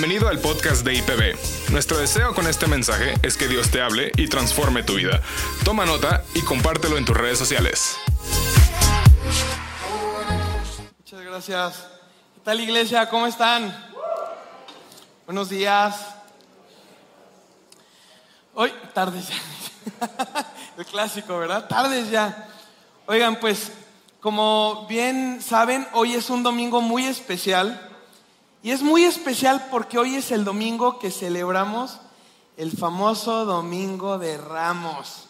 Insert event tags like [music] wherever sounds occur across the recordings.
Bienvenido al podcast de IPB. Nuestro deseo con este mensaje es que Dios te hable y transforme tu vida. Toma nota y compártelo en tus redes sociales. Muchas gracias. ¿Qué tal iglesia? ¿Cómo están? Buenos días. Hoy, tardes ya. [laughs] El clásico, ¿verdad? Tardes ya. Oigan, pues, como bien saben, hoy es un domingo muy especial. Y es muy especial porque hoy es el domingo que celebramos el famoso Domingo de Ramos.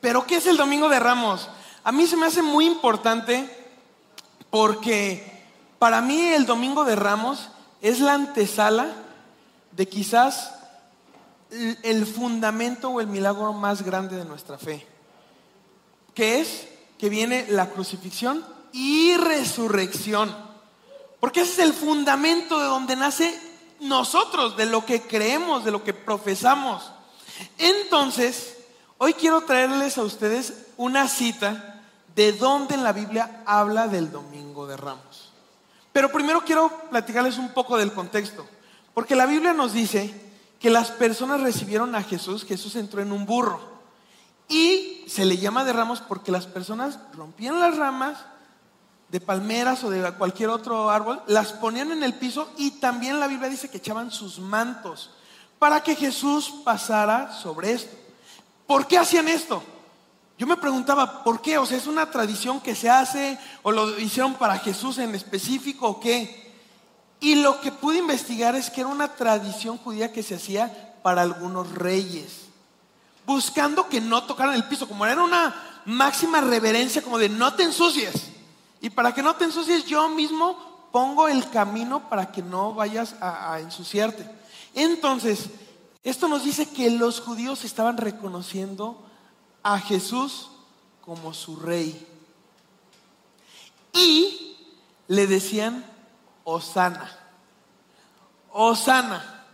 ¿Pero qué es el Domingo de Ramos? A mí se me hace muy importante porque para mí el Domingo de Ramos es la antesala de quizás el fundamento o el milagro más grande de nuestra fe, que es que viene la crucifixión y resurrección. Porque ese es el fundamento de donde nace nosotros, de lo que creemos, de lo que profesamos. Entonces, hoy quiero traerles a ustedes una cita de donde en la Biblia habla del Domingo de Ramos. Pero primero quiero platicarles un poco del contexto, porque la Biblia nos dice que las personas recibieron a Jesús, Jesús entró en un burro y se le llama de ramos porque las personas rompían las ramas de palmeras o de cualquier otro árbol, las ponían en el piso y también la Biblia dice que echaban sus mantos para que Jesús pasara sobre esto. ¿Por qué hacían esto? Yo me preguntaba, ¿por qué? O sea, ¿es una tradición que se hace o lo hicieron para Jesús en específico o qué? Y lo que pude investigar es que era una tradición judía que se hacía para algunos reyes, buscando que no tocaran el piso, como era una máxima reverencia, como de no te ensucies. Y para que no te ensucies, yo mismo pongo el camino para que no vayas a, ensuciarte. Entonces, esto nos dice que los judíos estaban reconociendo a Jesús como su rey. Y le decían, Osana. Osana.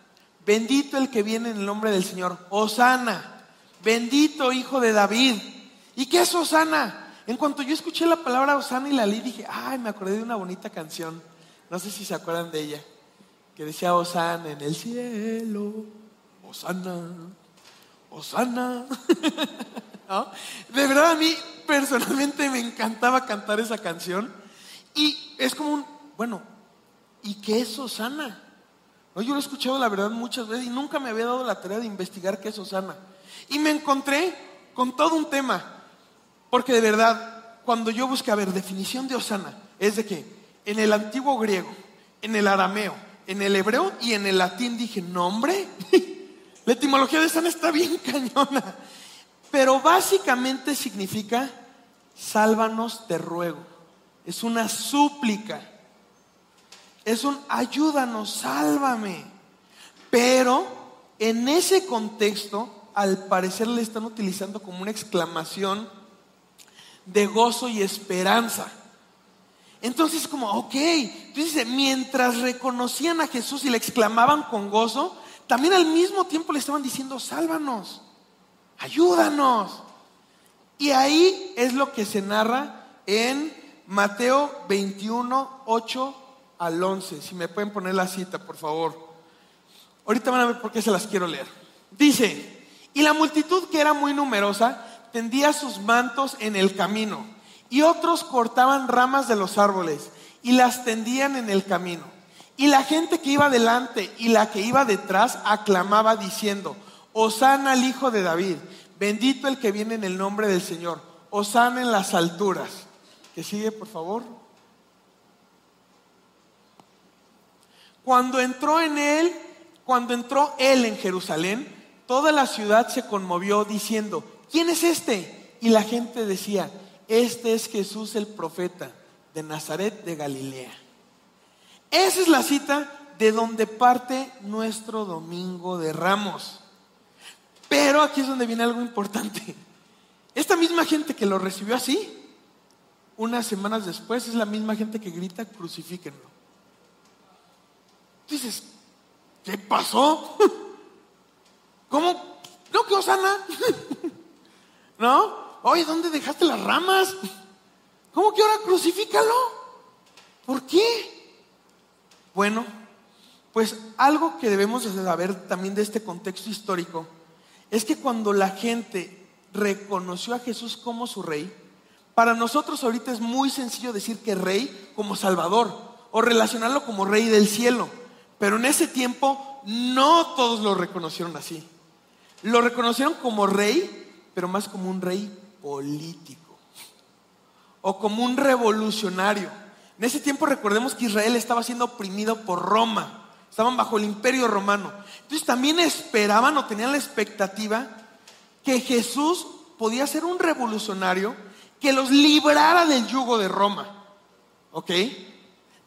Bendito el que viene en el nombre del Señor. Osana. Bendito hijo de David. ¿Y qué es Osana? En cuanto yo escuché la palabra Osana y la leí, dije, ay, me acordé de una bonita canción. No sé si se acuerdan de ella. Que decía Osana en el cielo. Osana. Osana. [laughs] De verdad a mí personalmente me encantaba cantar esa canción. Y es como un, bueno, ¿y qué es Osana? Yo lo he escuchado la verdad muchas veces y nunca me había dado la tarea de investigar qué es Osana. Y me encontré con todo un tema. Porque de verdad, cuando yo busqué a ver definición de Osana, es de que en el antiguo griego, en el arameo, en el hebreo y en el latín dije, no hombre, [laughs] la etimología de Osana está bien [laughs] cañona. Pero básicamente significa, sálvanos, te ruego. Es una súplica. Es un ayúdanos, sálvame. Pero en ese contexto, al parecer le están utilizando como una exclamación de gozo y esperanza. Entonces, como, ok, dice, mientras reconocían a Jesús y le exclamaban con gozo, también al mismo tiempo le estaban diciendo, sálvanos, ayúdanos. Y ahí es lo que se narra en Mateo 21, 8 al 11. Si me pueden poner la cita, por favor. Ahorita van a ver por qué se las quiero leer. Dice, y la multitud que era muy numerosa tendía sus mantos en el camino y otros cortaban ramas de los árboles y las tendían en el camino. Y la gente que iba delante y la que iba detrás aclamaba diciendo, Osana al Hijo de David, bendito el que viene en el nombre del Señor, Osana en las alturas. Que sigue, por favor. Cuando entró en él, cuando entró él en Jerusalén, toda la ciudad se conmovió diciendo, ¿quién es este? Y la gente decía, este es Jesús el profeta de Nazaret de Galilea. Esa es la cita de donde parte nuestro domingo de ramos. Pero aquí es donde viene algo importante. Esta misma gente que lo recibió así, unas semanas después es la misma gente que grita, crucifíquenlo. Dices, ¿qué pasó? [laughs] ¿Cómo? No, que Osana. [laughs] ¿No? Oye, ¿dónde dejaste las ramas? ¿Cómo que ahora crucifícalo? ¿Por qué? Bueno, Pues algo que debemos de saber también de este contexto histórico es que cuando la gente reconoció a Jesús como su rey, para nosotros ahorita es muy sencillo decir que rey como salvador o relacionarlo como rey del cielo, pero en ese tiempo no todos lo reconocieron así. Lo reconocieron como rey, pero más como un rey político o como un revolucionario. En ese tiempo recordemos que Israel estaba siendo oprimido por Roma, estaban bajo el imperio romano. Entonces también esperaban o tenían la expectativa que Jesús podía ser un revolucionario que los librara del yugo de Roma. ¿Ok?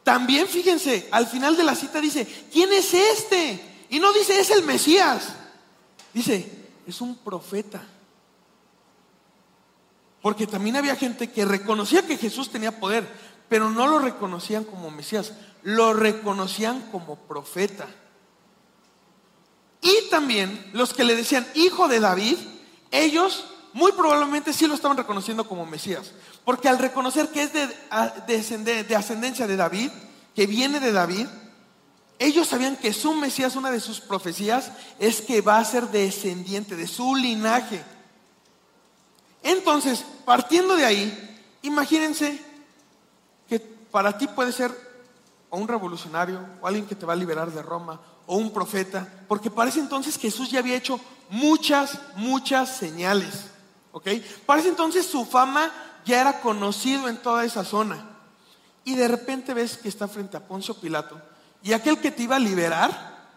También fíjense, al final de la cita dice, ¿quién es este? Y no dice, es el Mesías. Dice, es un profeta. Porque también había gente que reconocía que Jesús tenía poder, pero no lo reconocían como Mesías, lo reconocían como profeta. Y también los que le decían hijo de David, ellos muy probablemente sí lo estaban reconociendo como Mesías. Porque al reconocer que es de, de ascendencia de David, que viene de David, ellos sabían que su Mesías, una de sus profecías, es que va a ser descendiente de su linaje. Entonces, partiendo de ahí, imagínense que para ti puede ser o un revolucionario, o alguien que te va a liberar de Roma, o un profeta, porque parece entonces Jesús ya había hecho muchas, muchas señales. ¿Ok? Para entonces su fama ya era conocido en toda esa zona. Y de repente ves que está frente a Poncio Pilato y aquel que te iba a liberar,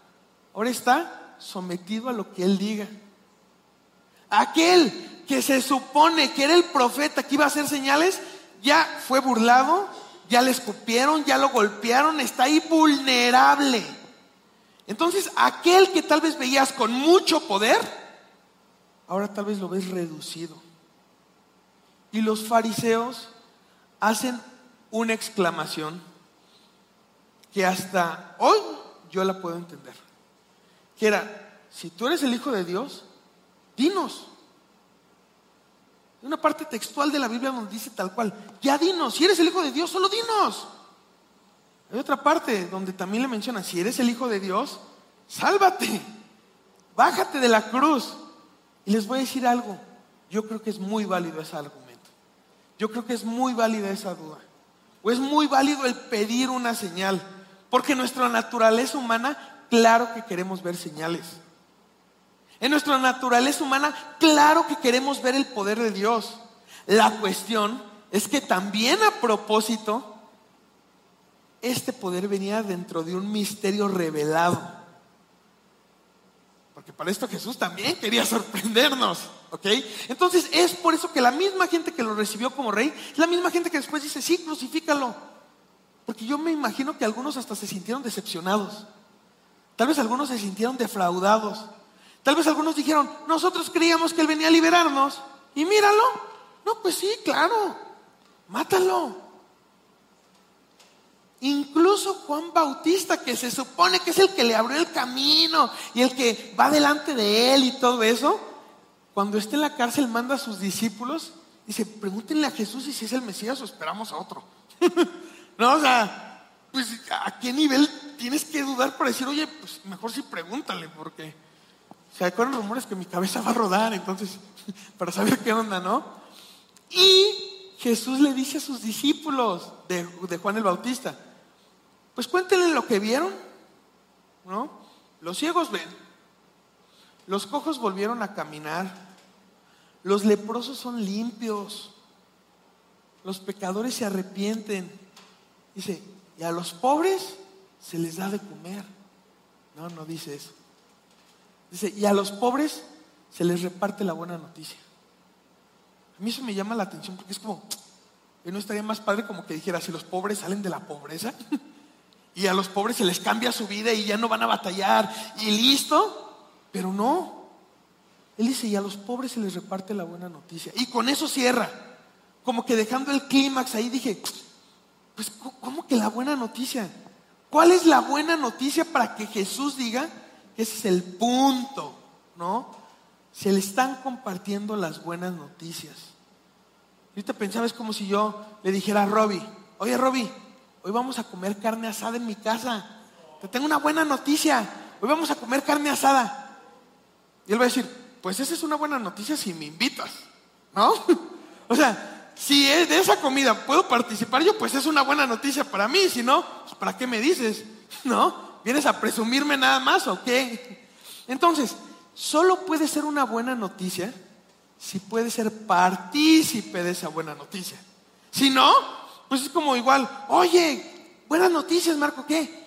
ahora está sometido a lo que él diga. Aquel que se supone que era el profeta que iba a hacer señales, ya fue burlado, ya le escupieron, ya lo golpearon, está ahí vulnerable. Entonces, aquel que tal vez veías con mucho poder, ahora tal vez lo ves reducido. Y los fariseos hacen una exclamación que hasta hoy yo la puedo entender. Que era, si tú eres el Hijo de Dios, dinos. Una parte textual de la Biblia donde dice tal cual, ya dinos, si eres el Hijo de Dios, solo dinos. Hay otra parte donde también le menciona, si eres el Hijo de Dios, sálvate, bájate de la cruz. Y les voy a decir algo, yo creo que es muy válido ese argumento. Yo creo que es muy válida esa duda. O es muy válido el pedir una señal. Porque nuestra naturaleza humana, claro que queremos ver señales. En nuestra naturaleza humana, claro que queremos ver el poder de Dios. La cuestión es que también a propósito, este poder venía dentro de un misterio revelado. Porque para esto Jesús también quería sorprendernos, ¿ok? Entonces es por eso que la misma gente que lo recibió como rey, es la misma gente que después dice, sí, crucifícalo. Porque yo me imagino que algunos hasta se sintieron decepcionados. Tal vez algunos se sintieron defraudados. Tal vez algunos dijeron, nosotros creíamos que Él venía a liberarnos. Y míralo. No, pues sí, claro. Mátalo. Incluso Juan Bautista, que se supone que es el que le abrió el camino y el que va delante de él y todo eso, cuando esté en la cárcel manda a sus discípulos y dice, pregúntenle a Jesús si es el Mesías o esperamos a otro. [laughs] no, o sea, pues a qué nivel tienes que dudar para decir, oye, pues mejor sí pregúntale, porque se acuerdan rumores que mi cabeza va a rodar, entonces, [laughs] para saber qué onda, ¿no? Y Jesús le dice a sus discípulos de, Juan el Bautista, pues cuéntenle lo que vieron, ¿no? Los ciegos ven, los cojos volvieron a caminar, los leprosos son limpios, los pecadores se arrepienten. Dice, y a los pobres se les da de comer. No, no dice eso. Dice, y a los pobres se les reparte la buena noticia. A mí eso me llama la atención porque es como, no estaría más padre como que dijera, si los pobres salen de la pobreza y a los pobres se les cambia su vida y ya no van a batallar y listo, pero no. Él dice, y a los pobres se les reparte la buena noticia. Y con eso cierra, como que dejando el clímax ahí, dije, pues ¿cómo que la buena noticia? ¿Cuál es la buena noticia para que Jesús diga ese es el punto? ¿No? se le están compartiendo las buenas noticias. Ahorita pensaba, es como si yo le dijera a Robbie, oye Robbie, hoy vamos a comer carne asada en mi casa. te tengo una buena noticia. Hoy vamos a comer carne asada. Y él va a decir, pues esa es una buena noticia si me invitas, ¿no? [laughs] o sea, si de esa comida puedo participar yo, pues es una buena noticia para mí. Si no, pues ¿para qué me dices? [laughs] ¿No? ¿Vienes a presumirme nada más o qué? Entonces, solo puede ser una buena noticia si puede ser partícipe de esa buena noticia. Si no, pues es como igual, oye, buenas noticias, Marco, ¿qué?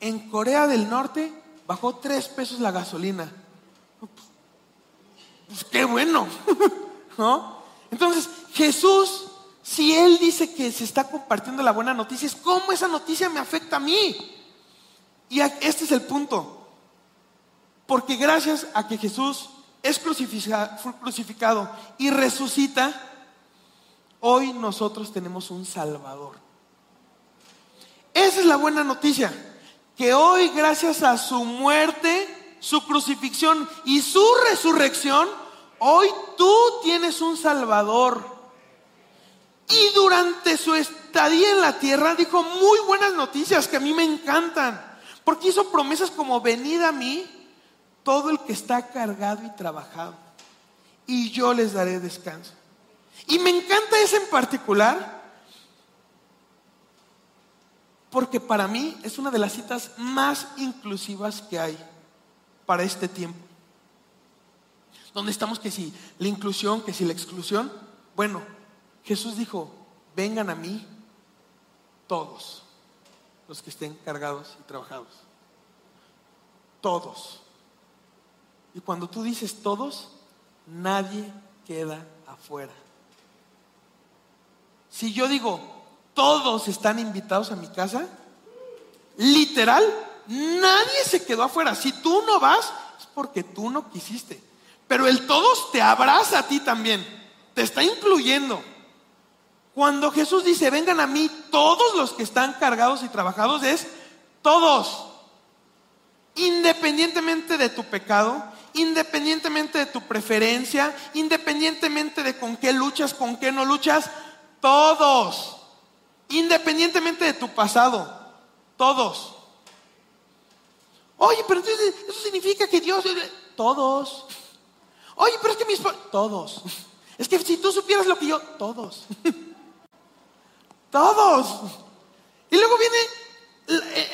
En Corea del Norte bajó tres pesos la gasolina. Pues qué bueno, [laughs] ¿no? Entonces, Jesús, si Él dice que se está compartiendo la buena noticia, es cómo esa noticia me afecta a mí. Y este es el punto. Porque gracias a que Jesús es crucificado y resucita, hoy nosotros tenemos un Salvador. Esa es la buena noticia, que hoy gracias a su muerte, su crucifixión y su resurrección, hoy tú tienes un Salvador. Y durante su estadía en la tierra dijo muy buenas noticias que a mí me encantan, porque hizo promesas como venid a mí todo el que está cargado y trabajado, y yo les daré descanso. Y me encanta ese en particular, porque para mí es una de las citas más inclusivas que hay para este tiempo. Donde estamos que si la inclusión, que si la exclusión. Bueno, Jesús dijo, vengan a mí todos los que estén cargados y trabajados. Todos. Y cuando tú dices todos, nadie queda afuera. Si yo digo, todos están invitados a mi casa, literal, nadie se quedó afuera. Si tú no vas, es porque tú no quisiste. Pero el todos te abraza a ti también, te está incluyendo. Cuando Jesús dice, vengan a mí todos los que están cargados y trabajados, es todos. Independientemente de tu pecado, independientemente de tu preferencia, independientemente de con qué luchas, con qué no luchas, todos. Independientemente de tu pasado, todos. Oye, pero entonces eso significa que Dios... Todos. Oye, pero es que mis... Todos. Es que si tú supieras lo que yo... Todos. [laughs] Todos. Y luego viene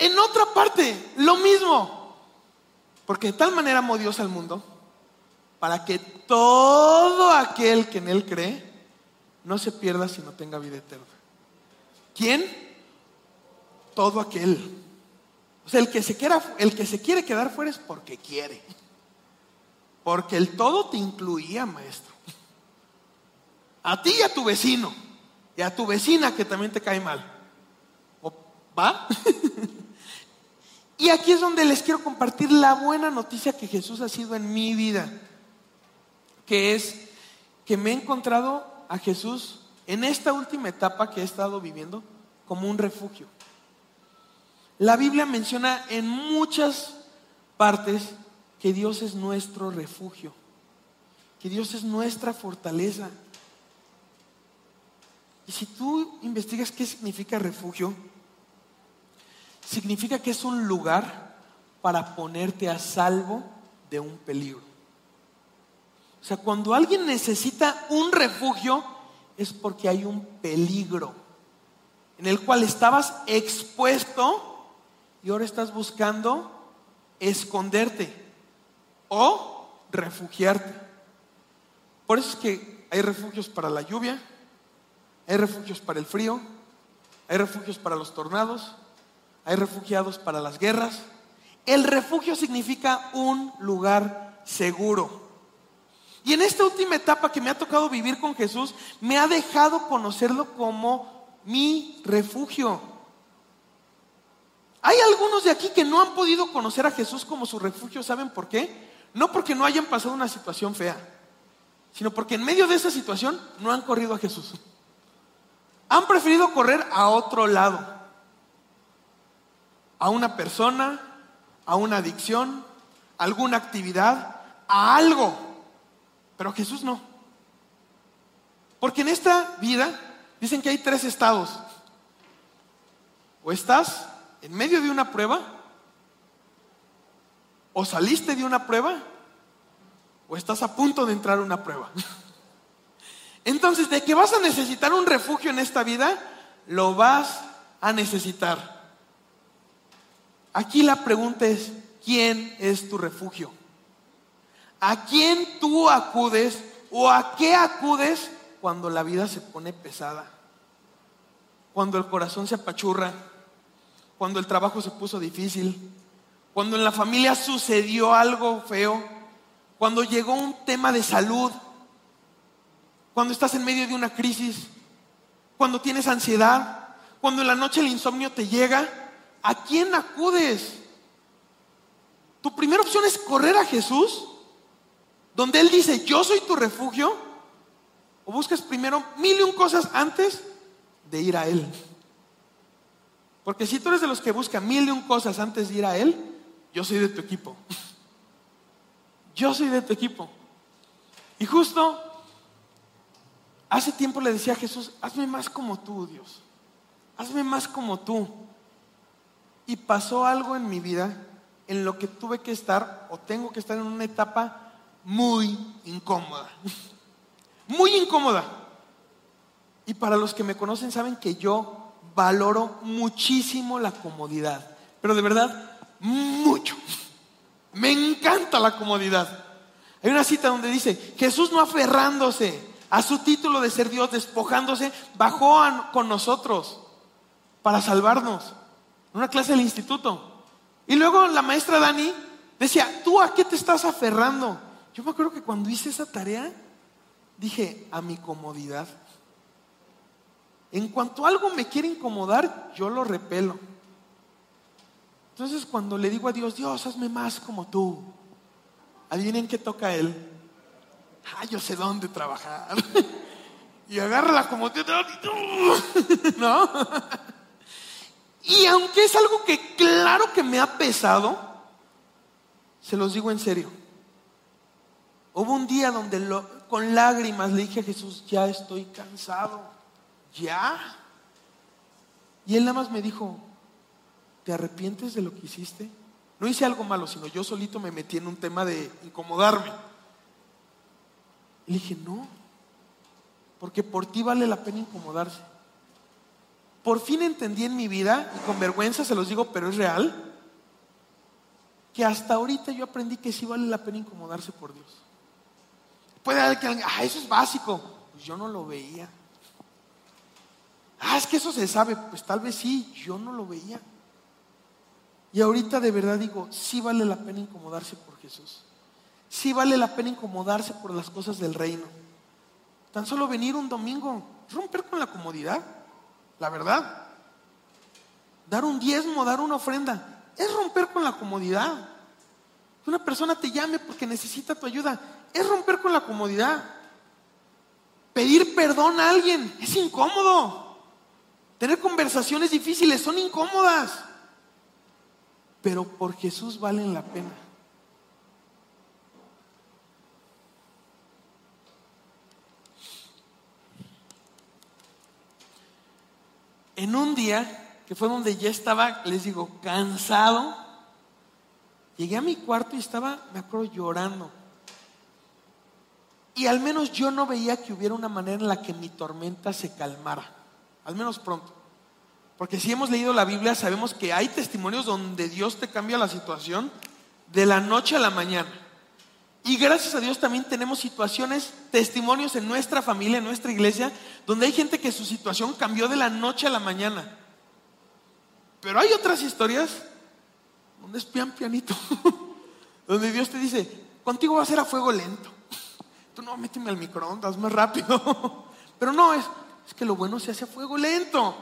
en otra parte lo mismo. Porque de tal manera amó Dios al mundo para que todo aquel que en Él cree no se pierda sino tenga vida eterna. ¿Quién? Todo aquel. O sea, el que se quiera, el que se quiere quedar fuera es porque quiere. Porque el todo te incluía, maestro. A ti y a tu vecino. Y a tu vecina que también te cae mal. ¿Va? [laughs] Y aquí es donde les quiero compartir la buena noticia que Jesús ha sido en mi vida, que es que me he encontrado a Jesús en esta última etapa que he estado viviendo como un refugio. La Biblia menciona en muchas partes que Dios es nuestro refugio, que Dios es nuestra fortaleza. Y si tú investigas qué significa refugio, significa que es un lugar para ponerte a salvo de un peligro. O sea, cuando alguien necesita un refugio es porque hay un peligro en el cual estabas expuesto y ahora estás buscando esconderte o refugiarte. Por eso es que hay refugios para la lluvia, hay refugios para el frío, hay refugios para los tornados, hay refugiados para las guerras. El refugio significa un lugar seguro. Y en esta última etapa que me ha tocado vivir con Jesús, me ha dejado conocerlo como mi refugio. Hay algunos de aquí que no han podido conocer a Jesús como su refugio, ¿saben por qué? No porque no hayan pasado una situación fea, sino porque en medio de esa situación no han corrido a Jesús. Han preferido correr a otro lado a una persona, a una adicción, a alguna actividad, a algo. Pero Jesús no. Porque en esta vida dicen que hay tres estados. O estás en medio de una prueba? ¿O saliste de una prueba? ¿O estás a punto de entrar a una prueba? [laughs] Entonces, de que vas a necesitar un refugio en esta vida, lo vas a necesitar. Aquí la pregunta es, ¿quién es tu refugio? ¿A quién tú acudes o a qué acudes cuando la vida se pone pesada? Cuando el corazón se apachurra, cuando el trabajo se puso difícil, cuando en la familia sucedió algo feo, cuando llegó un tema de salud, cuando estás en medio de una crisis, cuando tienes ansiedad, cuando en la noche el insomnio te llega, ¿a quién acudes? Tu primera opción es correr a Jesús, donde Él dice, yo soy tu refugio, o buscas primero mil y un cosas antes de ir a Él. Porque si tú eres de los que buscan mil y un cosas antes de ir a Él, yo soy de tu equipo. [laughs] Yo soy de tu equipo. Y justo hace tiempo le decía a Jesús, hazme más como tú, Dios. Hazme más como tú. Y pasó algo en mi vida en lo que tuve que estar o tengo que estar en una etapa muy incómoda. [laughs] Muy incómoda. Y para los que me conocen saben que yo valoro muchísimo la comodidad. Pero de verdad, mucho. [laughs] Me encanta la comodidad. Hay una cita donde dice, Jesús no aferrándose a su título de ser Dios, despojándose, bajó con nosotros para salvarnos. En una clase del instituto. Y luego la maestra Dani decía, ¿tú a qué te estás aferrando? Yo me acuerdo que cuando hice esa tarea, dije, a mi comodidad. En cuanto algo me quiere incomodar, yo lo repelo. Entonces cuando le digo a Dios, Dios, hazme más como tú, adivinen qué toca Él. Ah, yo sé dónde trabajar. y agarra la comodidad y ¿no? Y aunque es algo que claro que me ha pesado, se los digo en serio. Hubo un día donde con lágrimas le dije a Jesús, ya estoy cansado, ya. Y él nada más me dijo, ¿te arrepientes de lo que hiciste? No hice algo malo, sino yo solito me metí en un tema de incomodarme. Le dije, no, porque por ti vale la pena incomodarse. Por fin entendí en mi vida, y con vergüenza se los digo, pero es real, que hasta ahorita yo aprendí que sí vale la pena incomodarse por Dios. Puede haber que alguien, ah, eso es básico. Pues yo no lo veía. Ah, es que eso se sabe. Pues tal vez sí, yo no lo veía. Y ahorita de verdad digo, sí vale la pena incomodarse por Jesús. Sí vale la pena incomodarse por las cosas del reino. Tan solo venir un domingo, romper con la comodidad, la verdad. Dar un diezmo, dar una ofrenda, es romper con la comodidad. Que una persona te llame porque necesita tu ayuda, es romper con la comodidad. Pedir perdón a alguien es incómodo. Tener conversaciones difíciles son incómodas pero por Jesús valen la pena. En un día, que fue donde ya estaba, les digo, cansado, llegué a mi cuarto y estaba, me acuerdo, llorando. Y al menos yo no veía que hubiera una manera en la que mi tormenta se calmara, al menos pronto. Porque si hemos leído la Biblia, sabemos que hay testimonios donde Dios te cambia la situación de la noche a la mañana. Y gracias a Dios también tenemos situaciones, testimonios en nuestra familia, en nuestra iglesia, donde hay gente que su situación cambió de la noche a la mañana. Pero hay otras historias donde es pian pianito, [laughs] donde Dios te dice, contigo va a ser a fuego lento. Tú no, méteme al microondas más rápido. [laughs] Pero no, es, es que lo bueno se hace a fuego lento.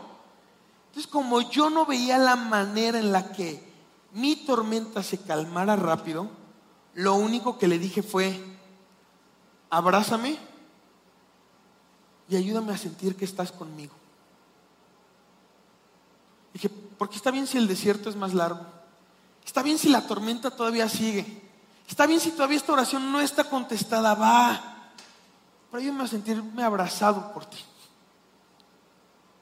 Entonces, como yo no veía la manera en la que mi tormenta se calmara rápido, lo único que le dije fue, abrázame y ayúdame a sentir que estás conmigo. Dije, porque está bien si el desierto es más largo, está bien si la tormenta todavía sigue, está bien si todavía esta oración no está contestada, va, pero ayúdame a sentirme abrazado por ti.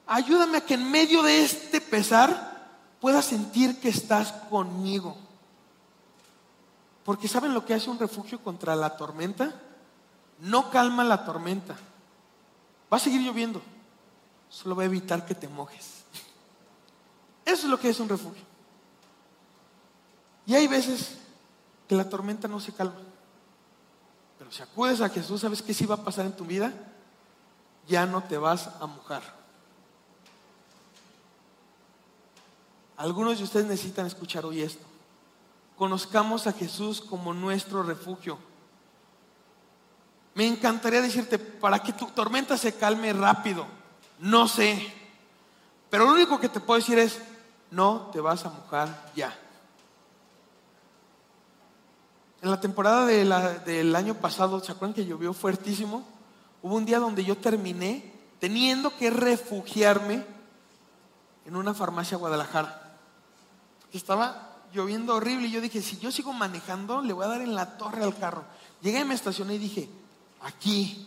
Ayúdame a que en medio de este pesar puedas sentir que estás conmigo. Porque ¿saben lo que hace un refugio contra la tormenta? No calma la tormenta. Va a seguir lloviendo. Solo va a evitar que te mojes. [laughs] Eso es lo que es un refugio. Y hay veces que la tormenta no se calma. Pero si acudes a Jesús, ¿sabes qué sí va a pasar en tu vida? Ya no te vas a mojar. Algunos de ustedes necesitan escuchar hoy esto. Conozcamos a Jesús como nuestro refugio. Me encantaría decirte, para que tu tormenta se calme rápido, no sé. Pero lo único que te puedo decir es, no te vas a mojar ya. En la temporada del año pasado, ¿se acuerdan que llovió fuertísimo? Hubo un día donde yo terminé teniendo que refugiarme en una farmacia Guadalajara. Estaba lloviendo horrible y yo dije, si yo sigo manejando, le voy a dar en la torre al carro. Llegué, me estacioné y dije, aquí.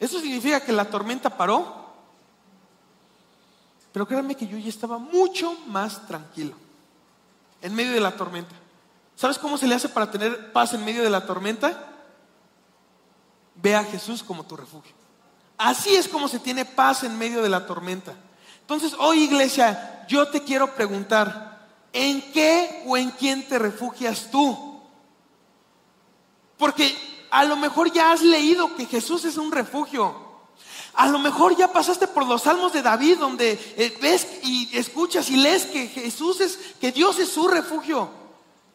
¿Eso significa que la tormenta paró? Pero créanme que yo ya estaba mucho más tranquilo en medio de la tormenta. ¿Sabes cómo se le hace para tener paz en medio de la tormenta? Ve a Jesús como tu refugio. Así es como se tiene paz en medio de la tormenta. Entonces, hoy iglesia, yo te quiero preguntar, ¿en qué o en quién te refugias tú? Porque a lo mejor ya has leído que Jesús es un refugio. A lo mejor ya pasaste por los salmos de David donde eh, ves y escuchas y lees que Jesús es, que Dios es su refugio.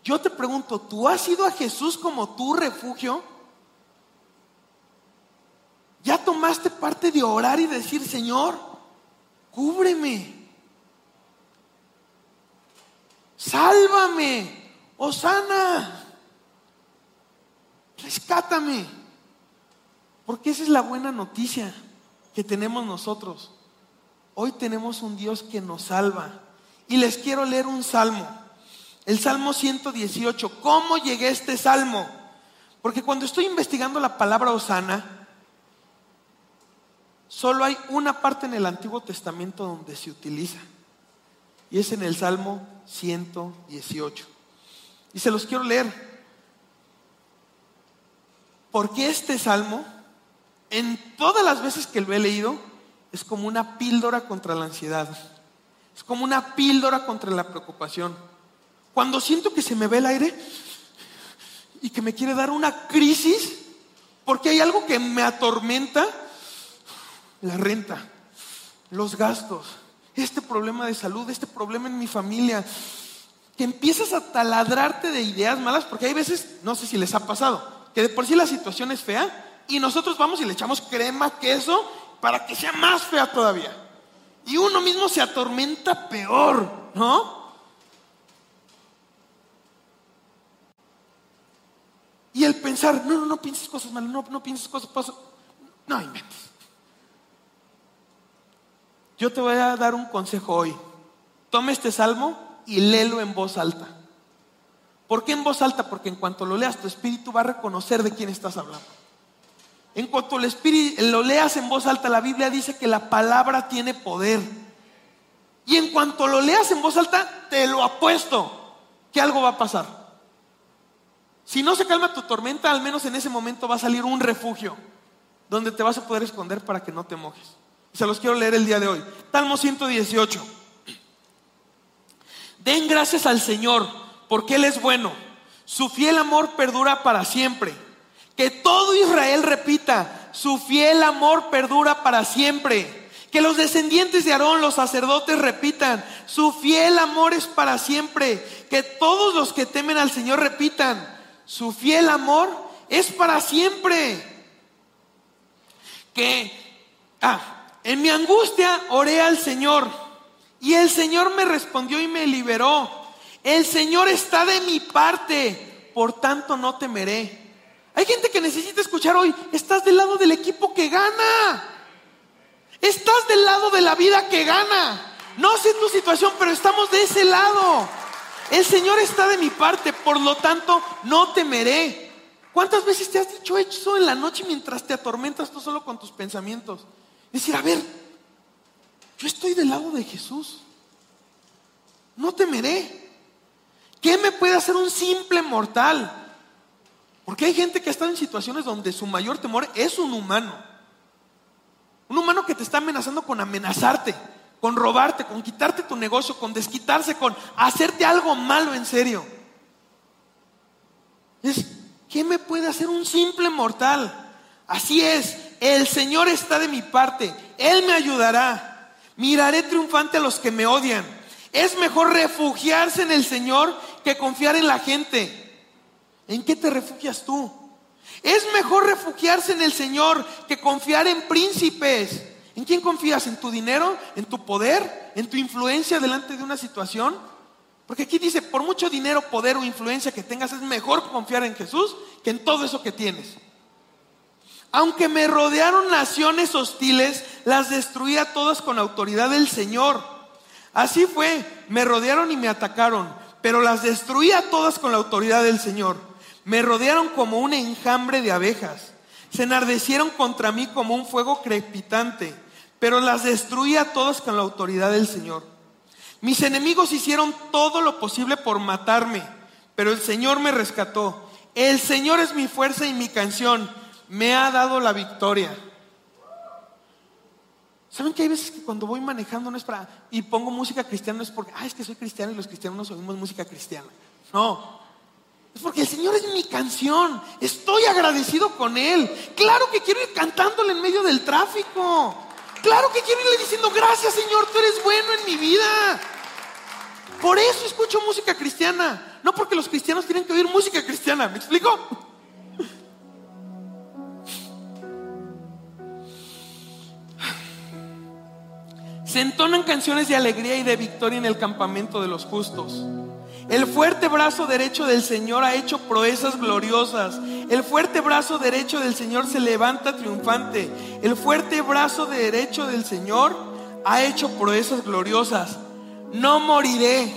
Yo te pregunto, ¿tú has ido a Jesús como tu refugio? ¿Ya tomaste parte de orar y decir, Señor, cúbreme? Sálvame, Osana, rescátame. Porque esa es la buena noticia que tenemos nosotros. Hoy tenemos un Dios que nos salva. Y les quiero leer un salmo. El Salmo 118. ¿Cómo llegué a este salmo? Porque cuando estoy investigando la palabra Osana, solo hay una parte en el Antiguo Testamento donde se utiliza. Y es en el Salmo 118. Y se los quiero leer. Porque este salmo en todas las veces que lo he leído, es como una píldora contra la ansiedad. Es como una píldora contra la preocupación. Cuando siento que se me ve el aire y que me quiere dar una crisis, porque hay algo que me atormenta, la renta, los gastos, este problema de salud, este problema en mi familia, que empiezas a taladrarte de ideas malas, porque hay veces, no sé si les ha pasado, que de por sí la situación es fea, y nosotros vamos y le echamos crema, queso, para que sea más fea todavía. Y uno mismo se atormenta peor, ¿no? Y el pensar, no, no, no pienses cosas malas, no, no pienses cosas, cosas no inventes. Yo te voy a dar un consejo hoy. Toma este salmo y léelo en voz alta. ¿Por qué en voz alta? Porque en cuanto lo leas, tu espíritu va a reconocer de quién estás hablando. En cuanto el Espíritu lo leas en voz alta, la Biblia dice que la palabra tiene poder. Y en cuanto lo leas en voz alta, te lo apuesto que algo va a pasar. Si no se calma tu tormenta, al menos en ese momento va a salir un refugio donde te vas a poder esconder para que no te mojes. Se los quiero leer el día de hoy. Salmo 118. Den gracias al Señor porque Él es bueno. Su fiel amor perdura para siempre. Que todo Israel repita, su fiel amor perdura para siempre. Que los descendientes de Aarón, los sacerdotes, repitan, su fiel amor es para siempre. Que todos los que temen al Señor repitan, su fiel amor es para siempre. Que, ah, en mi angustia oré al Señor y el Señor me respondió y me liberó. El Señor está de mi parte, por tanto no temeré. Hay gente que necesita escuchar hoy, estás del lado del equipo que gana. Estás del lado de la vida que gana. No sé tu situación, pero estamos de ese lado. El Señor está de mi parte, por lo tanto no temeré. ¿Cuántas veces te has dicho eso en la noche mientras te atormentas tú solo con tus pensamientos? Decir, a ver, yo estoy del lado de Jesús. no temeré. ¿Qué me puede hacer un simple mortal? Porque hay gente que ha estado en situaciones donde su mayor temor es un humano. Un humano que te está amenazando con amenazarte, con robarte, con quitarte tu negocio, con desquitarse, con hacerte algo malo en serio. Es, ¿qué me puede hacer un simple mortal? Así es, el Señor está de mi parte, Él me ayudará. Miraré triunfante a los que me odian. Es mejor refugiarse en el Señor que confiar en la gente. ¿En qué te refugias tú? Es mejor refugiarse en el Señor que confiar en príncipes. ¿En quién confías? ¿En tu dinero? ¿En tu poder? ¿En tu influencia delante de una situación? Porque aquí dice, por mucho dinero, poder o influencia que tengas, es mejor confiar en Jesús que en todo eso que tienes. Aunque me rodearon naciones hostiles, las destruí a todas con autoridad del Señor. Así fue, me rodearon y me atacaron, pero las destruí a todas con la autoridad del Señor. Me rodearon como un enjambre de abejas. Se enardecieron contra mí como un fuego crepitante, pero las destruí a todas con la autoridad del Señor. Mis enemigos hicieron todo lo posible por matarme, pero el Señor me rescató. El Señor es mi fuerza y mi canción. Me ha dado la victoria. ¿Saben que hay veces que cuando voy manejando no es para... y pongo música cristiana no es porque, ah, es que soy cristiano y los cristianos no oímos música cristiana. No, es porque el Señor es mi canción. Estoy agradecido con Él. Claro que quiero ir cantándole en medio del tráfico. Claro que quiero irle diciendo, gracias Señor, tú eres bueno en mi vida. Por eso escucho música cristiana. No porque los cristianos tienen que oír música cristiana. ¿Me explico? Se entonan canciones de alegría y de victoria en el campamento de los justos. El fuerte brazo derecho del Señor ha hecho proezas gloriosas. El fuerte brazo derecho del Señor se levanta triunfante. El fuerte brazo derecho del Señor ha hecho proezas gloriosas. No moriré,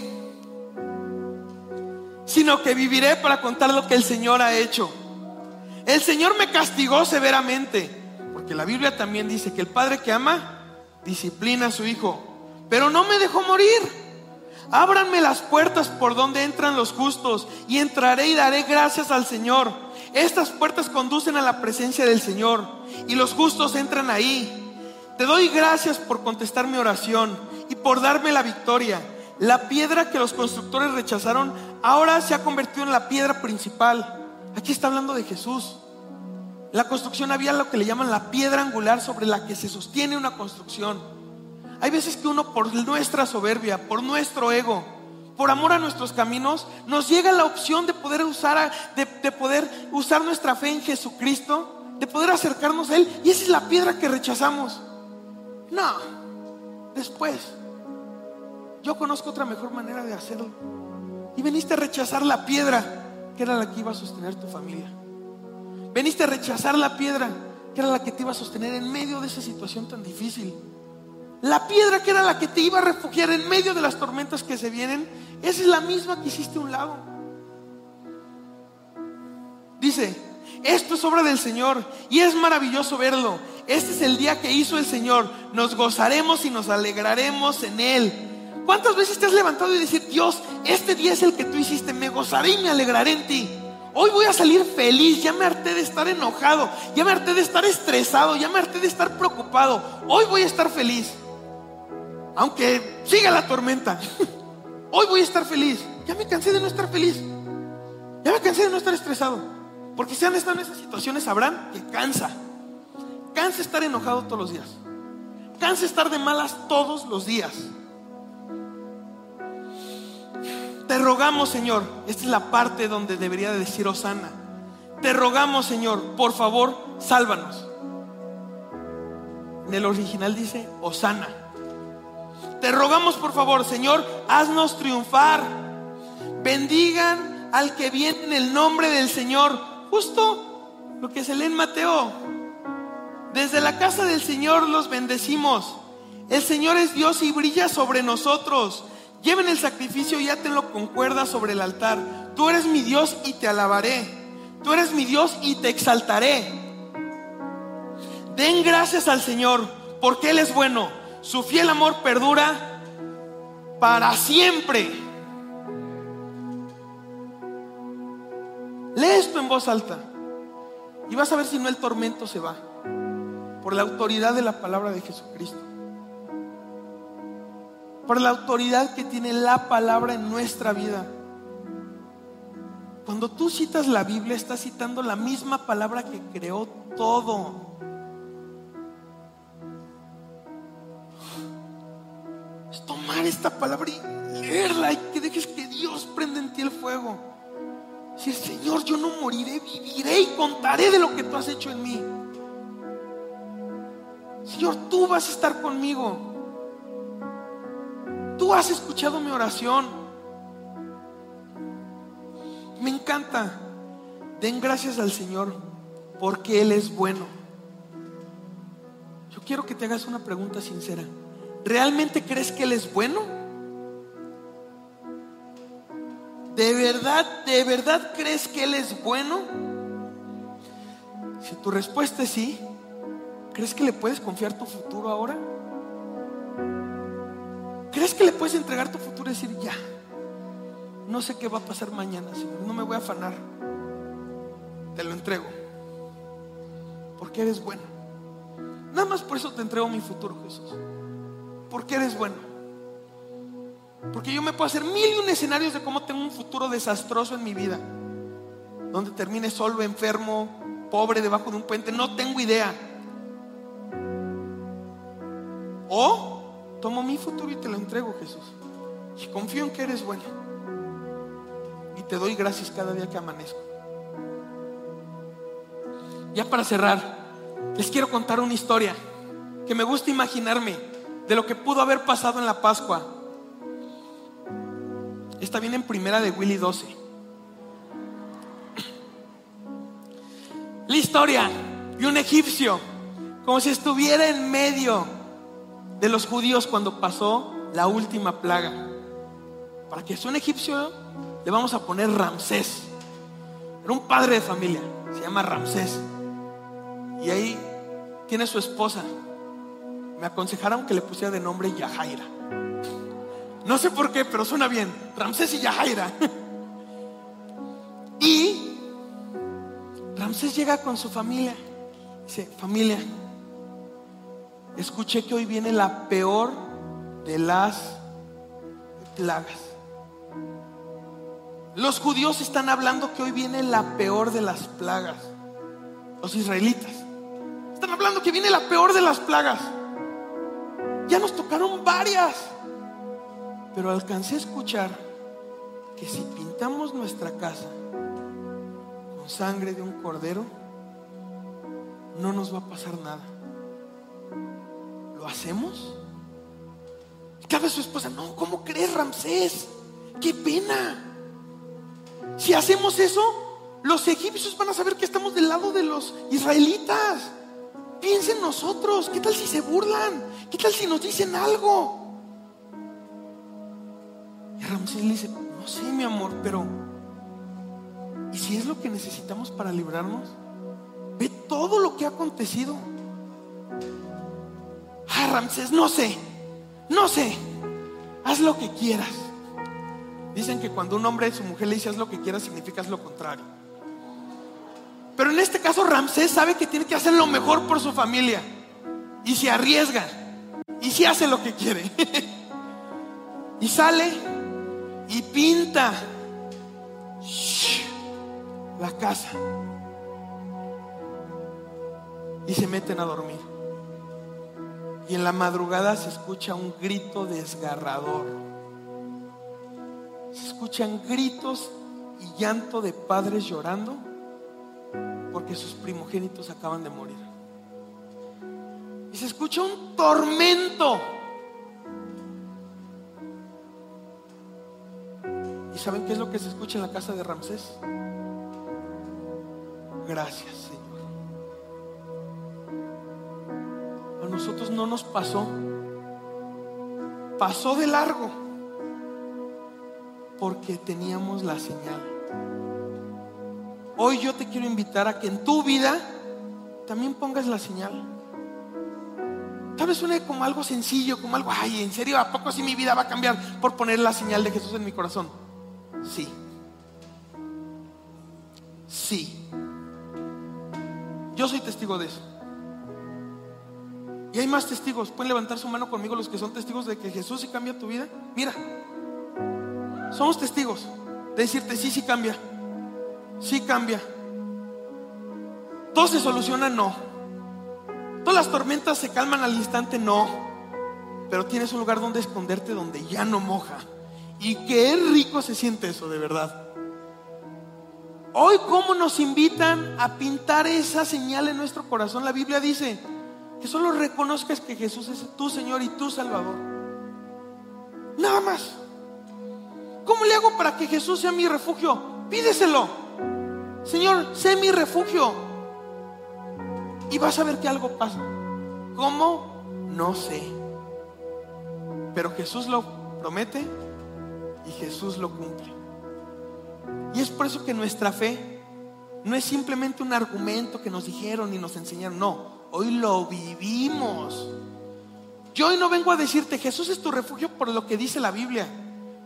sino que viviré para contar lo que el Señor ha hecho. El Señor me castigó severamente, porque la Biblia también dice que el Padre que ama disciplina a su Hijo, pero no me dejó morir. Ábranme las puertas por donde entran los justos y entraré y daré gracias al Señor. Estas puertas conducen a la presencia del Señor y los justos entran ahí. Te doy gracias por contestar mi oración y por darme la victoria. La piedra que los constructores rechazaron ahora se ha convertido en la piedra principal. Aquí está hablando de Jesús. La construcción había lo que le llaman la piedra angular sobre la que se sostiene una construcción. Hay veces que uno por nuestra soberbia, por nuestro ego, por amor a nuestros caminos, nos llega la opción de poder usar, de, poder usar nuestra fe en Jesucristo, de poder acercarnos a Él. Y esa es la piedra que rechazamos. No, después, yo conozco otra mejor manera de hacerlo. Y veniste a rechazar la piedra que era la que iba a sostener tu familia. Veniste a rechazar la piedra que era la que te iba a sostener en medio de esa situación tan difícil. La piedra que era la que te iba a refugiar en medio de las tormentas que se vienen, esa es la misma que hiciste un lago. Dice, esto es obra del Señor y es maravilloso verlo. Este es el día que hizo el Señor. Nos gozaremos y nos alegraremos en Él. ¿Cuántas veces te has levantado y decir, Dios, este día es el que tú hiciste, me gozaré y me alegraré en ti? Hoy voy a salir feliz, ya me harté de estar enojado, ya me harté de estar estresado, ya me harté de estar preocupado. Hoy voy a estar feliz aunque siga la tormenta, [laughs] hoy voy a estar feliz. Ya me cansé de no estar feliz. Ya me cansé de no estar estresado. Porque si han estado en esas situaciones sabrán que cansa. Cansa estar enojado todos los días. Cansa estar de malas todos los días. Te rogamos, Señor. Esta es la parte donde debería de decir Osana. Te rogamos, Señor, por favor, sálvanos. En el original dice Osana. Te rogamos por favor, Señor, haznos triunfar. Bendigan al que viene en el nombre del Señor. Justo lo que se lee en Mateo. Desde la casa del Señor los bendecimos. El Señor es Dios y brilla sobre nosotros. Lleven el sacrificio y átenlo con cuerda sobre el altar. Tú eres mi Dios y te alabaré. Tú eres mi Dios y te exaltaré. Den gracias al Señor porque Él es bueno su fiel amor perdura para siempre. Lee esto en voz alta y vas a ver si no el tormento se va por la autoridad de la palabra de Jesucristo. Por la autoridad que tiene la palabra en nuestra vida. Cuando tú citas la Biblia, estás citando la misma palabra que creó todo. Es tomar esta palabra y leerla y que dejes que Dios prenda en ti el fuego. Si el Señor, yo no moriré, viviré y contaré de lo que tú has hecho en mí. Señor, tú vas a estar conmigo. Tú has escuchado mi oración me encanta. Den gracias al Señor porque Él es bueno. Yo quiero que te hagas una pregunta sincera. ¿Realmente crees que Él es bueno? ¿De verdad, de verdad crees que Él es bueno? Si tu respuesta es sí, ¿crees que le puedes confiar tu futuro ahora? ¿Crees que le puedes entregar tu futuro y decir, ya, no sé qué va a pasar mañana, Señor. No me voy a afanar. Te lo entrego. Porque eres bueno. Nada más por eso te entrego mi futuro, Jesús. Porque eres bueno. Porque yo me puedo hacer mil y un escenarios de cómo tengo un futuro desastroso en mi vida. Donde termine solo, enfermo, pobre, debajo de un puente. No tengo idea. O tomo mi futuro y te lo entrego, Jesús. Y confío en que eres bueno y te doy gracias cada día que amanezco. Ya para cerrar, les quiero contar una historia que me gusta imaginarme de lo que pudo haber pasado en la Pascua. Está bien en primera de Willy 12. La historia de un egipcio, como si estuviera en medio de los judíos cuando pasó la última plaga. Para que sea un egipcio le vamos a poner Ramsés. Era un padre de familia, se llama Ramsés. Y ahí tiene su esposa. Me aconsejaron que le pusiera de nombre Yahaira. No sé por qué, pero suena bien. Ramsés y Yahaira. [laughs] Y Ramsés llega con su familia. Dice, familia, escuché que hoy viene la peor de las plagas. Los judíos están hablando que hoy viene la peor de las plagas. Los israelitas. Están hablando que viene la peor de las plagas. Ya nos tocaron varias. Pero alcancé a escuchar que si pintamos nuestra casa con sangre de un cordero, no nos va a pasar nada. ¿Lo hacemos? Cada vez su esposa, no, ¿cómo crees, Ramsés? ¡Qué pena! Si hacemos eso, los egipcios van a saber que estamos del lado de los israelitas. Piensen nosotros, ¿qué tal si se burlan? ¿Qué tal si nos dicen algo? Y Ramsés le dice, no sé mi amor, pero ¿y si es lo que necesitamos para librarnos? Ve todo lo que ha acontecido. Ah, Ramsés, no sé, no sé, haz lo que quieras. Dicen que cuando un hombre a su mujer le dice haz lo que quieras, significa lo contrario. Pero en este caso Ramsés sabe que tiene que hacer lo mejor por su familia. Y se arriesga. Y se hace lo que quiere. [laughs] y sale y pinta la casa. Y se meten a dormir. Y en la madrugada se escucha un grito desgarrador se escuchan gritos y llanto de padres llorando porque sus primogénitos acaban de morir. Y se escucha un tormento. ¿Y saben qué es lo que se escucha en la casa de Ramsés? Gracias, Señor. Nosotros no nos pasó. Pasó de largo porque teníamos la señal. Hoy yo te quiero invitar a que en tu vida también pongas la señal. Tal vez suene como algo sencillo, como algo, ay, ¿en serio? ¿A poco si mi vida va a cambiar por poner la señal de Jesús en mi corazón? Sí. Sí. Yo soy testigo de eso. Y hay más testigos. Pueden levantar su mano conmigo los que son testigos de que Jesús sí cambia tu vida. Mira, somos testigos de decirte sí, sí cambia. Sí cambia. Todo se soluciona, no. Todas las tormentas se calman al instante, no. Pero tienes un lugar donde esconderte donde ya no moja. Y qué rico se siente eso, de verdad. Hoy, ¿cómo nos invitan a pintar esa señal en nuestro corazón? La Biblia dice que solo reconozcas que Jesús es tu Señor y tu Salvador. Nada más. ¿Cómo le hago para que Jesús sea mi refugio? Pídeselo. Señor, sé mi refugio. Y vas a ver que algo pasa. ¿Cómo? No sé. Pero Jesús lo promete y Jesús lo cumple. Y es por eso que nuestra fe no es simplemente un argumento que nos dijeron y nos enseñaron. No, hoy lo vivimos. Yo hoy no vengo a decirte, Jesús es tu refugio por lo que dice la Biblia.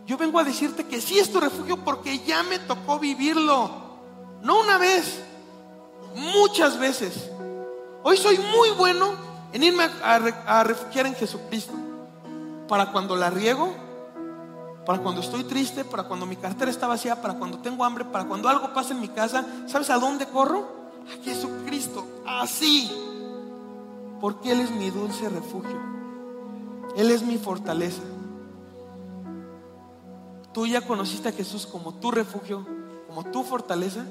Yo vengo a decirte que sí es tu refugio porque ya me tocó vivirlo. No una vez, muchas veces. Hoy soy muy bueno en irme a, refugiar en Jesucristo. Para cuando la riego, para cuando estoy triste, para cuando mi cartera está vacía, para cuando tengo hambre, para cuando algo pasa en mi casa, ¿sabes a dónde corro? A Jesucristo, así. Porque Él es mi dulce refugio. Él es mi fortaleza. Tú ya conociste a Jesús como tu refugio, como tu fortaleza.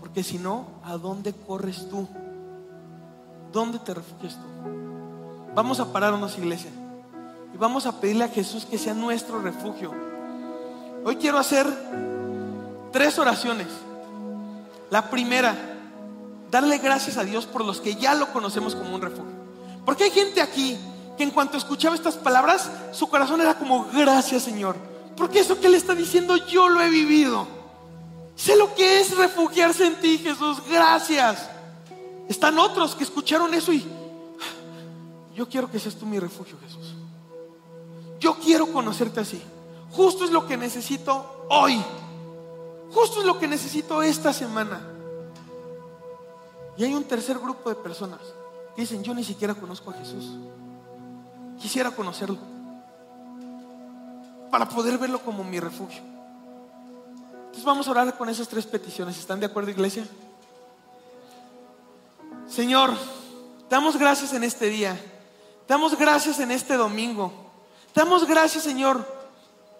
Porque si no, ¿a dónde corres tú? ¿Dónde te refugias tú? Vamos a pararnos, iglesia. Y vamos a pedirle a Jesús que sea nuestro refugio. Hoy quiero hacer tres oraciones. La primera, darle gracias a Dios por los que ya lo conocemos como un refugio. Porque hay gente aquí que en cuanto escuchaba estas palabras, su corazón era como, gracias Señor porque eso que le está diciendo yo lo he vivido. Sé lo que es refugiarse en ti, Jesús. Gracias. Están otros que escucharon eso y yo quiero que seas tú mi refugio, Jesús. Yo quiero conocerte así. Justo es lo que necesito hoy. Justo es lo que necesito esta semana. Y hay un tercer grupo de personas que dicen, yo ni siquiera conozco a Jesús. Quisiera conocerlo para poder verlo como mi refugio. Entonces vamos a orar con esas tres peticiones. ¿Están de acuerdo, iglesia? Señor, damos gracias en este día. Damos gracias en este domingo. Damos gracias, Señor,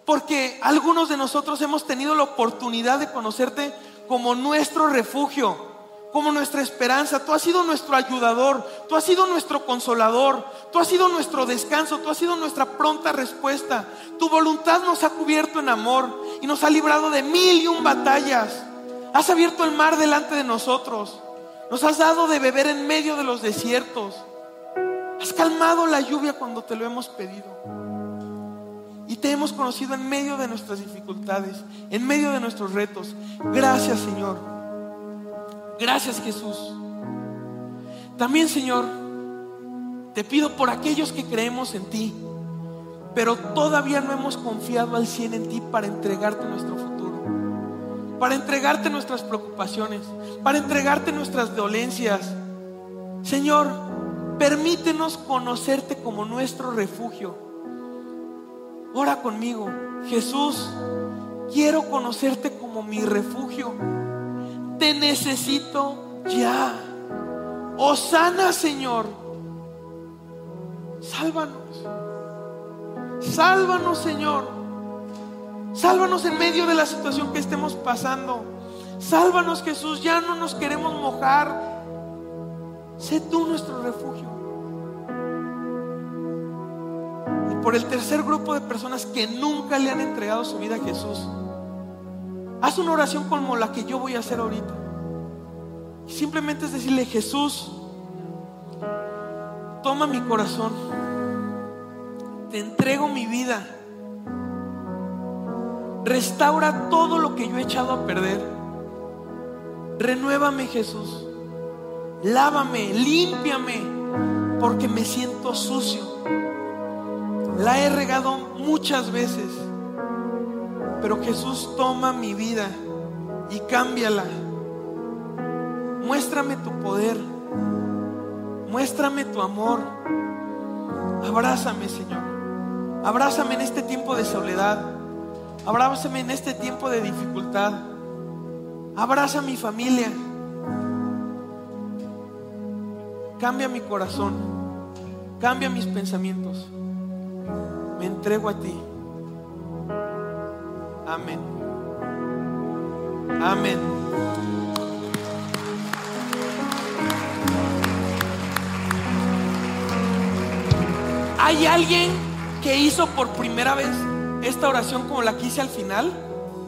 porque algunos de nosotros hemos tenido la oportunidad de conocerte como nuestro refugio como nuestra esperanza. Tú has sido nuestro ayudador, tú has sido nuestro consolador, tú has sido nuestro descanso, tú has sido nuestra pronta respuesta. Tu voluntad nos ha cubierto en amor y nos ha librado de mil y un batallas. Has abierto el mar delante de nosotros. Nos has dado de beber en medio de los desiertos. Has calmado la lluvia cuando te lo hemos pedido. Y te hemos conocido en medio de nuestras dificultades, en medio de nuestros retos. Gracias Señor. Gracias Jesús. También Señor, te pido por aquellos que creemos en ti, pero todavía no hemos confiado al 100 en ti para entregarte nuestro futuro, para entregarte nuestras preocupaciones, para entregarte nuestras dolencias. Señor, permítenos conocerte como nuestro refugio. Ora conmigo, Jesús, quiero conocerte como mi refugio te necesito ya. Osana, Señor. Sálvanos. Sálvanos, Señor. Sálvanos en medio de la situación que estemos pasando. Sálvanos, Jesús. Ya no nos queremos mojar. Sé tú nuestro refugio. Y por el tercer grupo de personas que nunca le han entregado su vida a Jesús. Haz una oración como la que yo voy a hacer ahorita. Simplemente es decirle, Jesús, toma mi corazón, te entrego mi vida, restaura todo lo que yo he echado a perder, renuévame Jesús, lávame, límpiame, porque me siento sucio. La he regado muchas veces, pero Jesús toma mi vida y cámbiala. Muéstrame tu poder, muéstrame tu amor. Abrázame, Señor. Abrázame en este tiempo de soledad. Abrázame en este tiempo de dificultad. Abraza a mi familia. Cambia mi corazón. Cambia mis pensamientos. Me entrego a ti. Amén. Amén. ¿Hay alguien que hizo por primera vez esta oración como la que hice al final?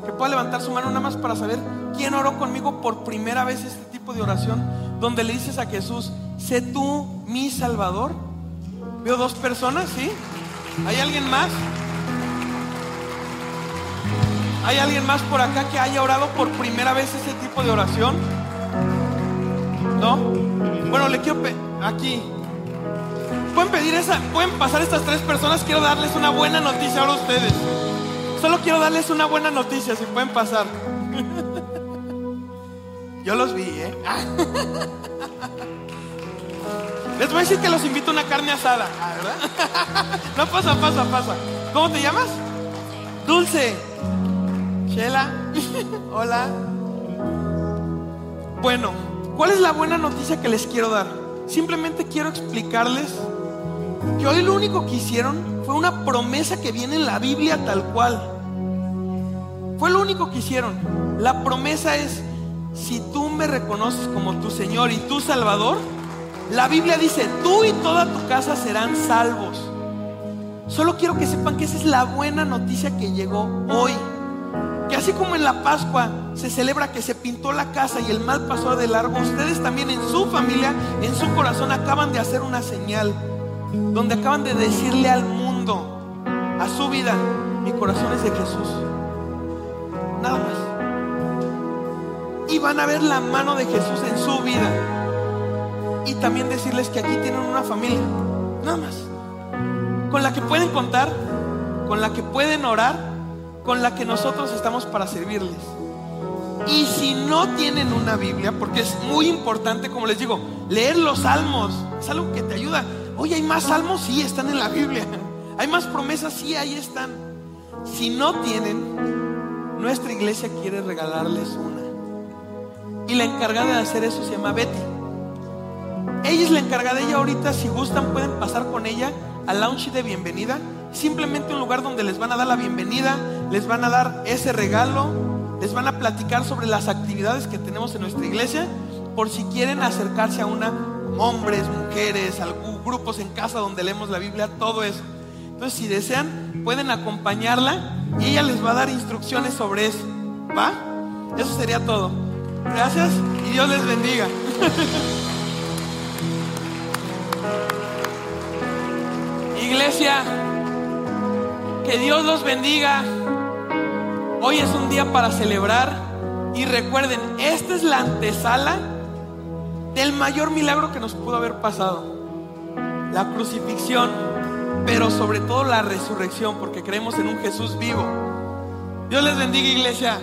Que pueda levantar su mano nada más para saber quién oró conmigo por primera vez este tipo de oración, donde le dices a Jesús, sé tú mi Salvador. Veo dos personas, ¿sí? ¿Hay alguien más? ¿Hay alguien más por acá que haya orado por primera vez ese tipo de oración? ¿No? Bueno, le quiero aquí. Pueden pedir esa, pueden pasar estas tres personas. Quiero darles una buena noticia ahora a ustedes. Solo quiero darles una buena noticia, si pueden pasar. [laughs] Yo los vi, ¿eh? [laughs] Les voy a decir que los invito a una carne asada, ah, ¿verdad? [laughs] No pasa, pasa, pasa. ¿Cómo te llamas? Dulce. Chela. [laughs] Hola. Bueno, ¿cuál es la buena noticia que les quiero dar? Simplemente quiero explicarles que hoy lo único que hicieron fue una promesa que viene en la Biblia tal cual. Fue lo único que hicieron. La promesa es, si tú me reconoces como tu Señor y tu Salvador, la Biblia dice, tú y toda tu casa serán salvos. Solo quiero que sepan que esa es la buena noticia que llegó hoy. Que así como en la Pascua se celebra que se pintó la casa y el mal pasó de largo, ustedes también en su familia, en su corazón, acaban de hacer una señal. Donde acaban de decirle al mundo, a su vida, mi corazón es de Jesús. Nada más. Y van a ver la mano de Jesús en su vida y también decirles que aquí tienen una familia, nada más, con la que pueden contar, con la que pueden orar, con la que nosotros estamos para servirles. Y si no tienen una Biblia, porque es muy importante, como les digo, leer los salmos, es algo que te ayuda. Oye, ¿hay más salmos? Sí, están en la Biblia. ¿Hay más promesas? Sí, ahí están. Si no tienen, nuestra iglesia quiere regalarles una. Y la encargada de hacer eso se llama Betty. Ella es la encargada, ella ahorita si gustan pueden pasar con ella al lounge de bienvenida. Simplemente un lugar donde les van a dar la bienvenida, les van a dar ese regalo, les van a platicar sobre las actividades que tenemos en nuestra iglesia, por si quieren acercarse a una, hombres, mujeres, grupos en casa donde leemos la Biblia, todo eso. Entonces si desean, pueden acompañarla y ella les va a dar instrucciones sobre eso. ¿Va? Eso sería todo. Gracias y Dios les bendiga. [laughs] Iglesia, que Dios los bendiga. Hoy es un día para celebrar y recuerden, esta es la antesala del mayor milagro que nos pudo haber pasado. La crucifixión, pero sobre todo la resurrección, porque creemos en un Jesús vivo. Dios les bendiga, iglesia.